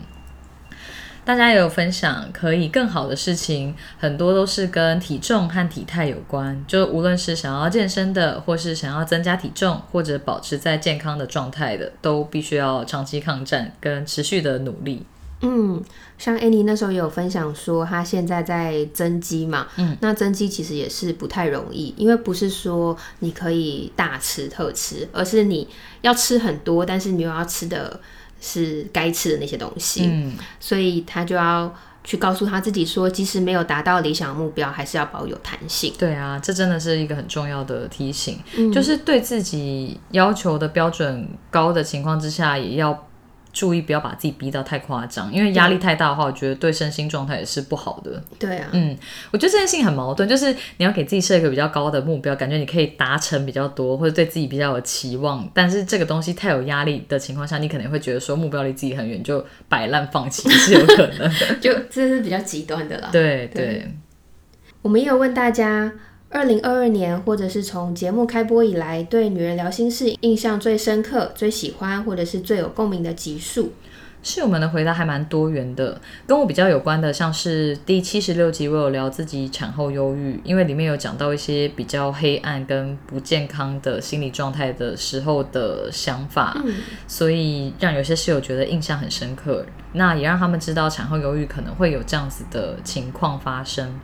[SPEAKER 2] 大家也有分享可以更好的事情，很多都是跟体重和体态有关。就无论是想要健身的，或是想要增加体重，或者保持在健康的状态的，都必须要长期抗战跟持续的努力。
[SPEAKER 1] 嗯，像 Annie 那时候也有分享说，她现在在增肌嘛。嗯，那增肌其实也是不太容易，因为不是说你可以大吃特吃，而是你要吃很多，但是你又要吃的。是该吃的那些东西，嗯，所以他就要去告诉他自己说，即使没有达到理想目标，还是要保有弹性。
[SPEAKER 2] 对啊，这真的是一个很重要的提醒，就是对自己要求的标准高的情况之下，也要。注意不要把自己逼到太夸张，因为压力太大的话，我觉得对身心状态也是不好的。
[SPEAKER 1] 对啊，
[SPEAKER 2] 嗯，我觉得这件事情很矛盾，就是你要给自己设一个比较高的目标，感觉你可以达成比较多，或者对自己比较有期望，但是这个东西太有压力的情况下，你可能会觉得说目标离自己很远，就摆烂放弃是有可能的，
[SPEAKER 1] 就这是比较极端的啦。
[SPEAKER 2] 对对，
[SPEAKER 1] 我们也有问大家。二零二二年，或者是从节目开播以来，对《女人聊心事》印象最深刻、最喜欢，或者是最有共鸣的集数，
[SPEAKER 2] 室友们的回答还蛮多元的。跟我比较有关的，像是第七十六集，我有聊自己产后忧郁，因为里面有讲到一些比较黑暗跟不健康的心理状态的时候的想法，所以让有些室友觉得印象很深刻。那也让他们知道产后忧郁可能会有这样子的情况发生。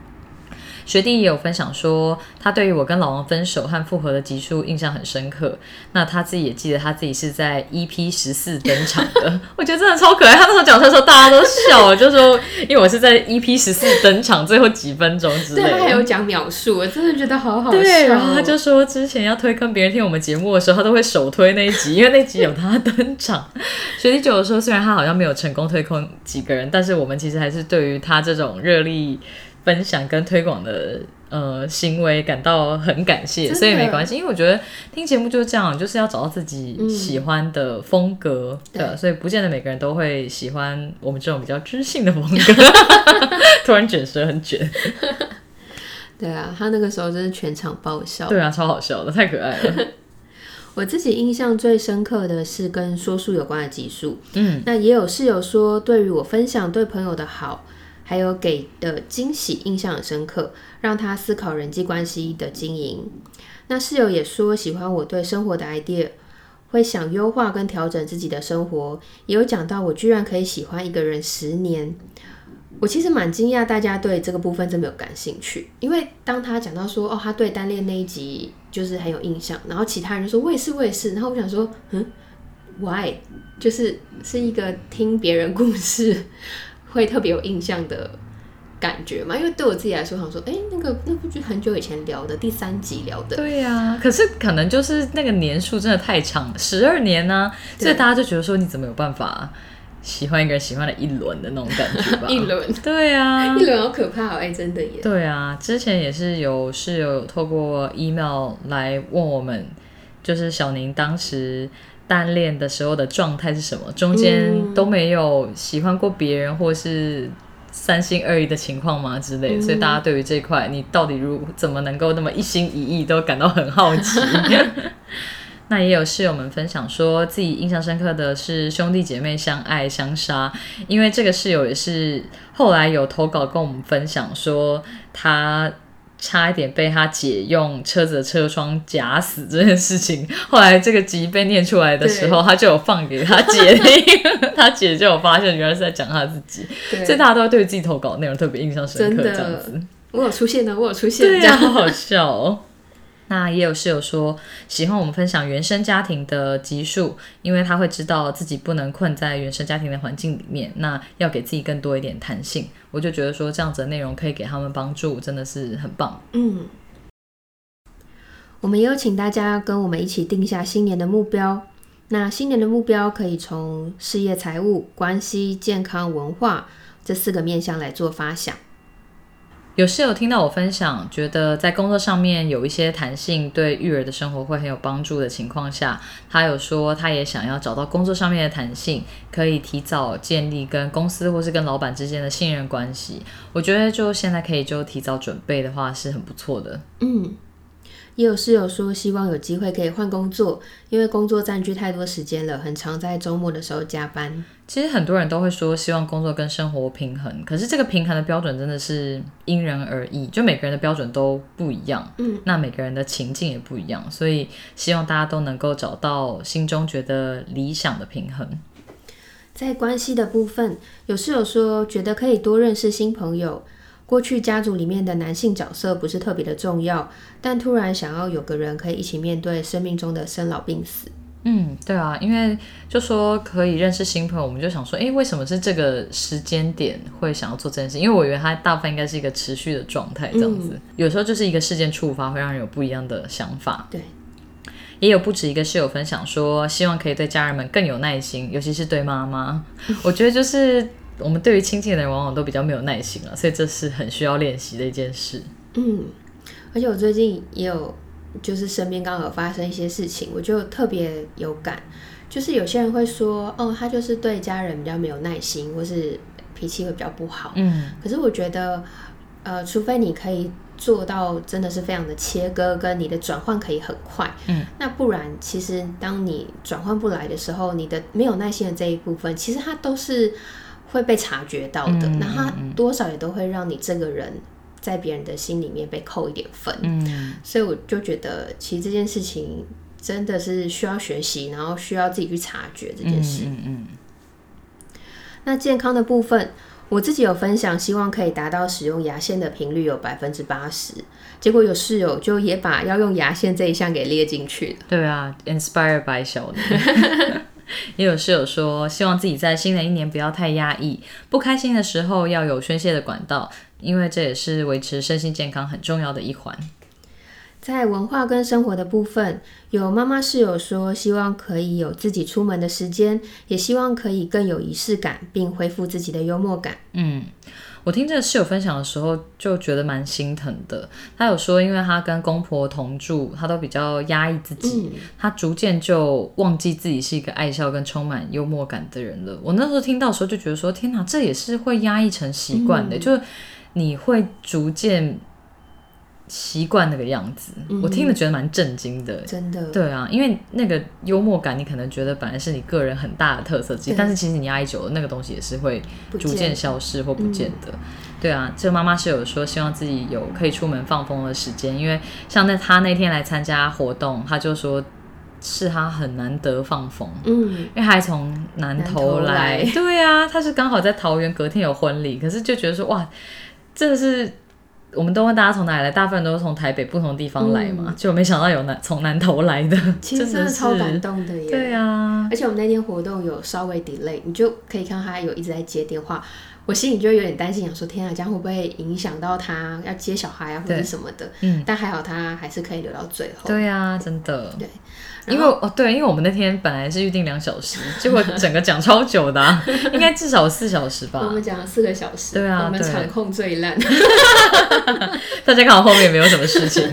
[SPEAKER 2] 学弟也有分享说，他对于我跟老王分手和复合的集数印象很深刻。那他自己也记得他自己是在 EP 十四登场的，我觉得真的超可爱。他那时候讲出来的时候，大家都笑了，就说因为我是在 EP 十四登场最后几分钟之类
[SPEAKER 1] 对，
[SPEAKER 2] 的。
[SPEAKER 1] 他还有讲秒数，我真的觉得好好笑哦。
[SPEAKER 2] 对，然后他就说，之前要推坑别人听我们节目的时候，他都会首推那一集，因为那集有他登场。学弟九说，虽然他好像没有成功推坑几个人，但是我们其实还是对于他这种热力分享跟推广的呃行为感到很感谢，所以没关系，因为我觉得听节目就是这样，就是要找到自己喜欢的风格的，
[SPEAKER 1] 对
[SPEAKER 2] 所以不见得每个人都会喜欢我们这种比较知性的风格。突然卷舌很卷，
[SPEAKER 1] 对啊，他那个时候真是全场爆笑。
[SPEAKER 2] 对啊，超好笑的，太可爱了。
[SPEAKER 1] 我自己印象最深刻的是跟说书有关的集数。
[SPEAKER 2] 嗯，
[SPEAKER 1] 那也有室友说，对于我分享对朋友的好，还有给的惊喜印象很深刻，让他思考人际关系的经营。那室友也说喜欢我对生活的 idea，会想优化跟调整自己的生活，也有讲到我居然可以喜欢一个人十年。我其实蛮惊讶，大家对这个部分这么有感兴趣，因为当他讲到说哦，他对单恋那一集就是很有印象，然后其他人就说我也是，我也是，然后我想说，嗯，why？就是是一个听别人故事会特别有印象的感觉嘛？因为对我自己来说，想说，哎、那个那部剧很久以前聊的第三集聊的，
[SPEAKER 2] 对呀、可是可能就是那个年数真的太长，十二年呢、所以大家就觉得说你怎么有办法喜欢一个人喜欢了一轮的那种感觉吧？
[SPEAKER 1] 一轮
[SPEAKER 2] 对啊
[SPEAKER 1] 一，轮好可怕哦！哎、真的耶，
[SPEAKER 2] 对啊，之前也是有室友透过 email 来问我们，就是小宁当时单恋的时候的状态是什么，中间都没有喜欢过别人或是。三心二意的情况吗？之类的，所以大家对于这块，你到底如怎么能够那么一心一意，都感到很好奇。那也有室友们分享说，自己印象深刻的是兄弟姐妹相爱相杀，因为这个室友也是后来有投稿跟我们分享说，他差一点被他姐用车子的车窗夹死这件事情。后来这个集被念出来的时候，他就有放给他姐听，他姐就有发现原来是在讲他自己，所以，大家都会对自己投稿的内容特别印象深刻，这样子。
[SPEAKER 1] 我有出现的，我有出现，这样
[SPEAKER 2] 好好笑哦。那也有室友说喜欢我们分享原生家庭的集数，因为他会知道自己不能困在原生家庭的环境里面，那要给自己更多一点弹性。我就觉得说这样子的内容可以给他们帮助，真的是很棒。
[SPEAKER 1] 嗯，我们也有请大家跟我们一起定下新年的目标。那新年的目标可以从事业、财务、关系、健康、文化这四个面向来做发想。
[SPEAKER 2] 有室友听到我分享，觉得在工作上面有一些弹性，对育儿的生活会很有帮助的情况下，他有说他也想要找到工作上面的弹性，可以提早建立跟公司或是跟老板之间的信任关系。我觉得就现在可以就提早准备的话是很不错的。
[SPEAKER 1] 嗯，也有室友说希望有机会可以换工作，因为工作占据太多时间了，很常在周末的时候加班。
[SPEAKER 2] 其实很多人都会说希望工作跟生活平衡，可是这个平衡的标准真的是因人而异，就每个人的标准都不一样。
[SPEAKER 1] 嗯，
[SPEAKER 2] 那每个人的情境也不一样，所以希望大家都能够找到心中觉得理想的平衡。
[SPEAKER 1] 在关系的部分，有室友说觉得可以多认识新朋友。过去家族里面的男性角色不是特别的重要，但突然想要有个人可以一起面对生命中的生老病死。
[SPEAKER 2] 嗯，对啊，因为就说可以认识新朋友，我们就想说，诶，为什么是这个时间点会想要做这件事？因为我以为它大部分应该是一个持续的状态，这样子。有时候就是一个事件触发，会让人有不一样的想法。
[SPEAKER 1] 对，
[SPEAKER 2] 也有不止一个室友分享说，希望可以对家人们更有耐心，尤其是对妈妈。我觉得就是我们对于亲近的人往往都比较没有耐心了，所以这是很需要练习的一件事。
[SPEAKER 1] 嗯，而且我最近也有，就是身边刚好有发生一些事情，我就特别有感。就是有些人会说，哦，他就是对家人比较没有耐心，或是脾气会比较不好。
[SPEAKER 2] 嗯
[SPEAKER 1] 可是我觉得，呃，除非你可以做到真的是非常的切割，跟你的转换可以很快，
[SPEAKER 2] 嗯，
[SPEAKER 1] 那不然其实当你转换不来的时候，你的没有耐心的这一部分，其实它都是会被察觉到的，
[SPEAKER 2] 嗯
[SPEAKER 1] 那它
[SPEAKER 2] 嗯嗯
[SPEAKER 1] 多少也都会让你这个人在别人的心里面被扣一点分，
[SPEAKER 2] 嗯
[SPEAKER 1] 所以我就觉得其实这件事情真的是需要学习，然后需要自己去察觉这件事。
[SPEAKER 2] 嗯嗯
[SPEAKER 1] 那健康的部分，我自己有分享，希望可以达到使用牙线的频率有百分之八十，结果有室友就也把要用牙线这一项给列进去了。
[SPEAKER 2] 对啊，inspired by 小宁。也有室友说，希望自己在新的一年不要太压抑，不开心的时候要有宣泄的管道，因为这也是维持身心健康很重要的一环。
[SPEAKER 1] 在文化跟生活的部分，有妈妈室友说，希望可以有自己出门的时间，也希望可以更有仪式感，并恢复自己的幽默感。
[SPEAKER 2] 嗯，我听这个室友分享的时候，就觉得蛮心疼的。他有说，因为他跟公婆同住，他都比较压抑自己，他逐渐就忘记自己是一个爱笑跟充满幽默感的人了。我那时候听到的时候，就觉得说，天哪，这也是会压抑成习惯的，就是你会逐渐。习惯那个样子，我听了觉得蛮震惊的。
[SPEAKER 1] 真的，
[SPEAKER 2] 对啊，因为那个幽默感，你可能觉得本来是你个人很大的特色之一，但是其实你压抑久了，那个东西也是会逐渐消失或不见的。对啊，这个妈妈是有说希望自己有可以出门放风的时间，因为像那她那天来参加活动，她就说是她很难得放风，嗯，因为还从南投来，对啊，她是刚好在桃园隔天有婚礼，可是就觉得说哇，真的是。我们都问大家从哪里来，大部分都是从台北不同地方来嘛，就没想到有南从南头来的，
[SPEAKER 1] 其实真的超感动的耶。
[SPEAKER 2] 对啊，
[SPEAKER 1] 而且我们那天活动有稍微 delay，你就可以看到他有一直在接电话，我心里就有点担心，想说天啊，这样会不会影响到他要接小孩啊或者什么的？嗯，但还好他还是可以留到最后。
[SPEAKER 2] 对啊，真的。
[SPEAKER 1] 对。
[SPEAKER 2] 因为哦，对，因为我们那天本来是预定两小时，结果整个讲超久的，应该至少四小时吧。
[SPEAKER 1] 我们讲了四个小时，
[SPEAKER 2] 对啊，
[SPEAKER 1] 我们场控最烂。
[SPEAKER 2] 大家看我后面没有什么事情，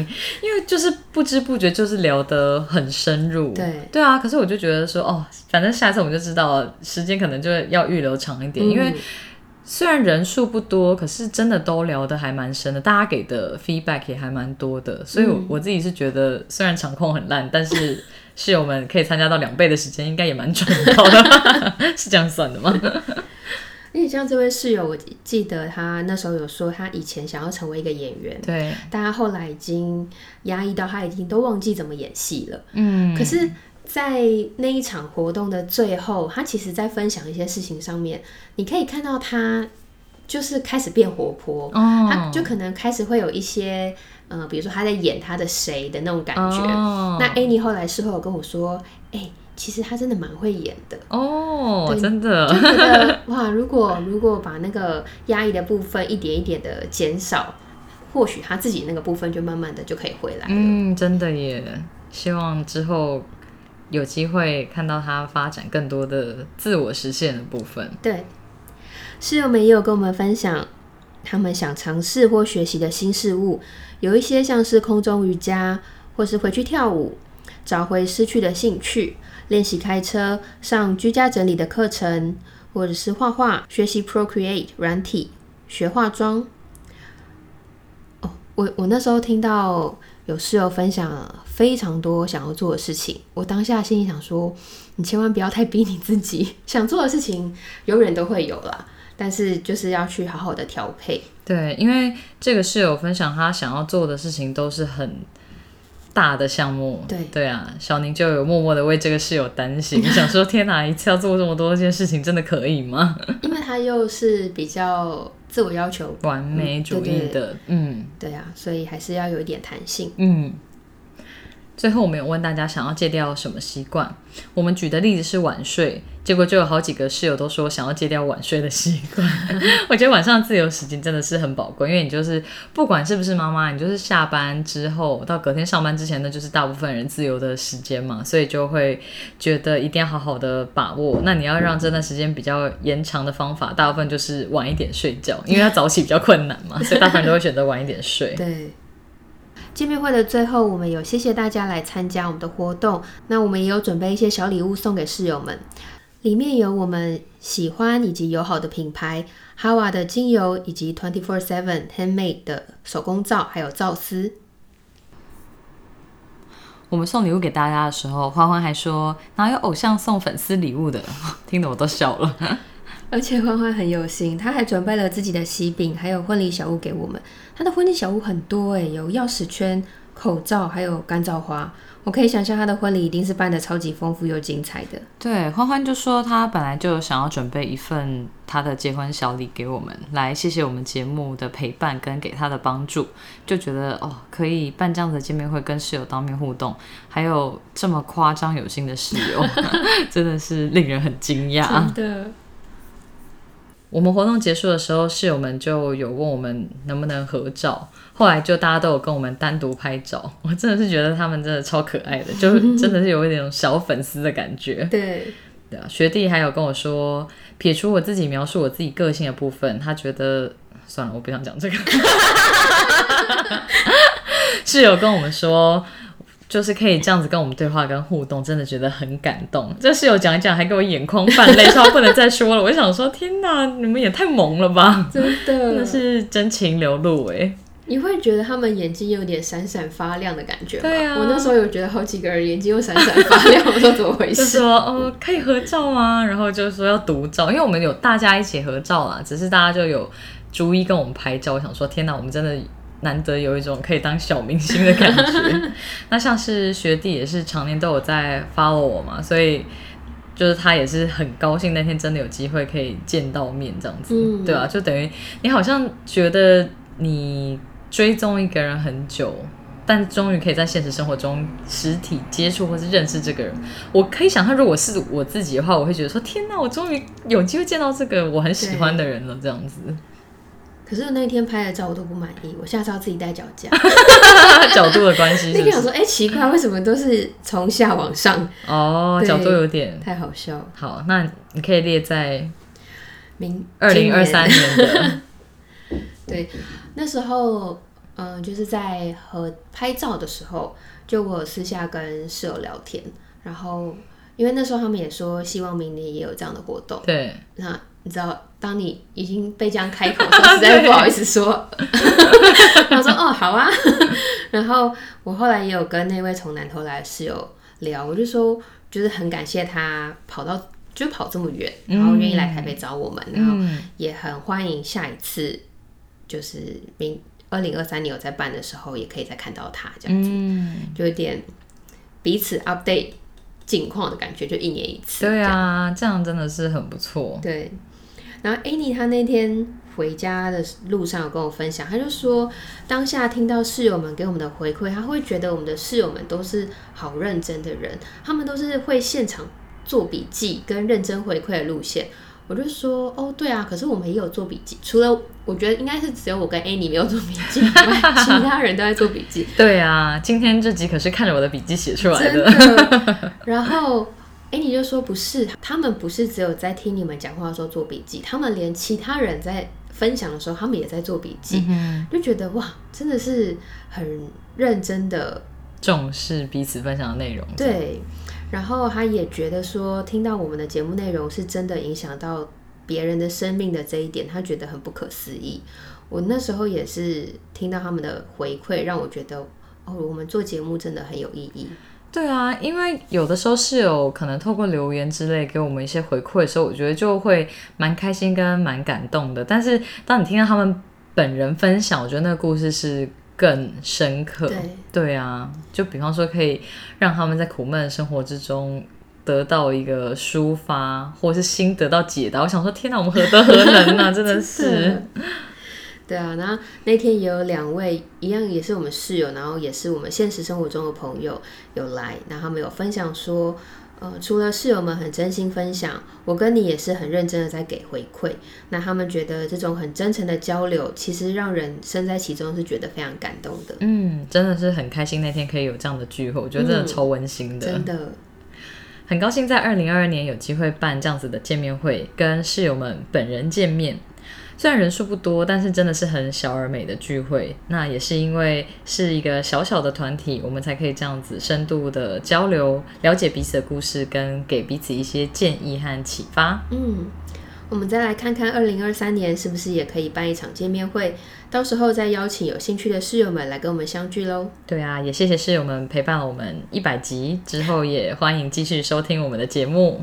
[SPEAKER 2] 因为就是不知不觉就是聊得很深入。
[SPEAKER 1] 对，
[SPEAKER 2] 对啊。可是我就觉得说，哦，反正下次我们就知道时间可能就要预留长一点，因为虽然人数不多，可是真的都聊得还蛮深的，大家给的 feedback 也还蛮多的，所以我我自己是觉得，虽然场控很烂，但是。室友们可以参加到两倍的时间，应该也蛮赚到的，是这样算的吗？
[SPEAKER 1] 而且像这位室友，我记得他那时候有说，他以前想要成为一个演员，
[SPEAKER 2] 对，
[SPEAKER 1] 但他后来已经压抑到他已经都忘记怎么演戏了。嗯，可是，在那一场活动的最后，他其实在分享一些事情上面，你可以看到他就是开始变活泼，他就可能开始会有一些。嗯，比如说他在演他的谁的那种感觉。那 Annie 后来事后有跟我说，哎，其实他真的蛮会演的
[SPEAKER 2] 哦，真的。
[SPEAKER 1] 就觉得哇，如果如果把那个压抑的部分一点一点的减少，或许他自己那个部分就慢慢的就可以回来。
[SPEAKER 2] 嗯，真的耶。希望之后有机会看到他发展更多的自我实现的部分。
[SPEAKER 1] 对，室友们也有跟我们分享他们想尝试或学习的新事物。有一些像是空中瑜伽，或是回去跳舞，找回失去的兴趣，练习开车，上居家整理的课程，或者是画画，学习 Procreate 软体，学化妆。哦，我我那时候听到有室友分享非常多想要做的事情，我当下心里想说，你千万不要太逼你自己，想做的事情永远都会有啦。但是就是要去好好的调配。
[SPEAKER 2] 对，因为这个室友分享他想要做的事情都是很大的项目。
[SPEAKER 1] 对
[SPEAKER 2] 对啊，小宁就有默默的为这个室友担心，想说天哪，一次要做这么多件事情，真的可以吗？
[SPEAKER 1] 因为他又是比较自我要求
[SPEAKER 2] 完美主义的，嗯，
[SPEAKER 1] 对啊，所以还是要有一点弹性。
[SPEAKER 2] 嗯。最后，我们有问大家想要戒掉什么习惯？我们举的例子是晚睡，结果就有好几个室友都说想要戒掉晚睡的习惯。我觉得晚上自由时间真的是很宝贵，因为你就是不管是不是妈妈，你就是下班之后到隔天上班之前，那就是大部分人自由的时间嘛，所以就会觉得一定要好好的把握。那你要让这段时间比较延长的方法，大部分就是晚一点睡觉，因为要早起比较困难嘛，所以大部分都会选择晚一点睡。
[SPEAKER 1] 对。见面会的最后，我们有谢谢大家来参加我们的活动。那我们也有准备一些小礼物送给室友们，里面有我们喜欢以及友好的品牌哈瓦的精油，以及 Twenty Four Seven Handmade 的手工皂，还有皂丝。
[SPEAKER 2] 我们送礼物给大家的时候，欢欢还说哪有偶像送粉丝礼物的，听得我都笑了。
[SPEAKER 1] 而且欢欢很有心，他还准备了自己的喜饼，还有婚礼小物给我们。他的婚礼小物很多诶，有钥匙圈、口罩，还有干燥花。我可以想象他的婚礼一定是办的超级丰富又精彩的。
[SPEAKER 2] 对，欢欢就说他本来就想要准备一份他的结婚小礼给我们，来谢谢我们节目的陪伴跟给他的帮助，就觉得哦，可以办这样的见面会，跟室友当面互动，还有这么夸张有心的室友，真的是令人很惊讶。
[SPEAKER 1] 真的。
[SPEAKER 2] 我们活动结束的时候，室友们就有问我们能不能合照，后来就大家都有跟我们单独拍照，我真的是觉得他们真的超可爱的，就 真的是有一点小粉丝的感觉。
[SPEAKER 1] 对，
[SPEAKER 2] 对啊，学弟还有跟我说，撇除我自己描述我自己个性的部分，他觉得算了，我不想讲这个。室友跟我们说。就是可以这样子跟我们对话跟互动，真的觉得很感动。这室友讲一讲，还给我眼眶泛泪，说不能再说了。我想说，天哪，你们也太萌了吧！
[SPEAKER 1] 真的，真
[SPEAKER 2] 的是真情流露哎。
[SPEAKER 1] 你会觉得他们眼睛有点闪闪发亮的感觉吗？
[SPEAKER 2] 对啊，
[SPEAKER 1] 我那时候有觉得好几个人眼睛又闪闪发亮，我说怎么回事？
[SPEAKER 2] 就说哦，可以合照吗？然后就说要独照，因为我们有大家一起合照啦，只是大家就有逐一跟我们拍照。我想说，天哪，我们真的。难得有一种可以当小明星的感觉。那像是学弟也是常年都有在 follow 我嘛，所以就是他也是很高兴那天真的有机会可以见到面这样子，对啊，就等于你好像觉得你追踪一个人很久，但终于可以在现实生活中实体接触或是认识这个人。我可以想象，如果是我自己的话，我会觉得说：天哪，我终于有机会见到这个我很喜欢的人了，这样子。
[SPEAKER 1] 可是那天拍的照我都不满意，我下次要自己带脚架。
[SPEAKER 2] 角度的关系。
[SPEAKER 1] 那天想说，哎，奇怪，为什么都是从下往上？
[SPEAKER 2] 哦，角度有点
[SPEAKER 1] 太好笑。
[SPEAKER 2] 好，那你可以列在
[SPEAKER 1] 明
[SPEAKER 2] 二零二三年的。
[SPEAKER 1] 对，那时候，嗯，就是在和拍照的时候，就我私下跟室友聊天，然后因为那时候他们也说希望明年也有这样的活动。
[SPEAKER 2] 对，
[SPEAKER 1] 那。你知道，当你已经被这样开口，实在不好意思说。他说：“哦，好啊。”然后我后来也有跟那位从南头来的室友聊，我就说，就是很感谢他跑到就跑这么远，然后愿意来台北找我们，然后也很欢迎下一次，就是明二零二三年有在办的时候，也可以再看到他这样子，就有点彼此 update 近况的感觉，就一年一次。
[SPEAKER 2] 对啊，这样真的是很不错。
[SPEAKER 1] 对。然后 Annie 她那天回家的路上有跟我分享，她就说当下听到室友们给我们的回馈，她会觉得我们的室友们都是好认真的人，他们都是会现场做笔记跟认真回馈的路线。我就说哦，对啊，可是我们也有做笔记，除了我觉得应该是只有我跟 Annie 没有做笔记，其他人都在做笔记。
[SPEAKER 2] 对啊，今天这集可是看着我的笔记写出来
[SPEAKER 1] 的。然后。哎，你就说不是，他们不是只有在听你们讲话的时候做笔记，他们连其他人在分享的时候，他们也在做笔记，就觉得哇，真的是很认真的
[SPEAKER 2] 重视彼此分享的内容。
[SPEAKER 1] 对，然后他也觉得说，听到我们的节目内容是真的影响到别人的生命的这一点，他觉得很不可思议。我那时候也是听到他们的回馈，让我觉得哦，我们做节目真的很有意义。
[SPEAKER 2] 对啊，因为有的时候是有可能透过留言之类给我们一些回馈的时候，我觉得就会蛮开心跟蛮感动的。但是当你听到他们本人分享，我觉得那个故事是更深刻。
[SPEAKER 1] 对，
[SPEAKER 2] 对啊，就比方说可以让他们在苦闷的生活之中得到一个抒发，或者是心得到解答。我想说，天哪，我们何德何能啊！真的是。
[SPEAKER 1] 对啊，然后那天也有两位一样也是我们室友，然后也是我们现实生活中的朋友有来，然后他们有分享说，呃，除了室友们很真心分享，我跟你也是很认真的在给回馈。那他们觉得这种很真诚的交流，其实让人身在其中是觉得非常感动的。
[SPEAKER 2] 嗯，真的是很开心那天可以有这样的聚会，我觉得真的超温馨的。
[SPEAKER 1] 真的，
[SPEAKER 2] 很高兴在二零二二年有机会办这样子的见面会，跟室友们本人见面。虽然人数不多，但是真的是很小而美的聚会。那也是因为是一个小小的团体，我们才可以这样子深度的交流，了解彼此的故事，跟给彼此一些建议和启发。
[SPEAKER 1] 嗯，我们再来看看二零二三年是不是也可以办一场见面会，到时候再邀请有兴趣的室友们来跟我们相聚喽。
[SPEAKER 2] 对啊，也谢谢室友们陪伴了我们一百集之后，也欢迎继续收听我们的节目。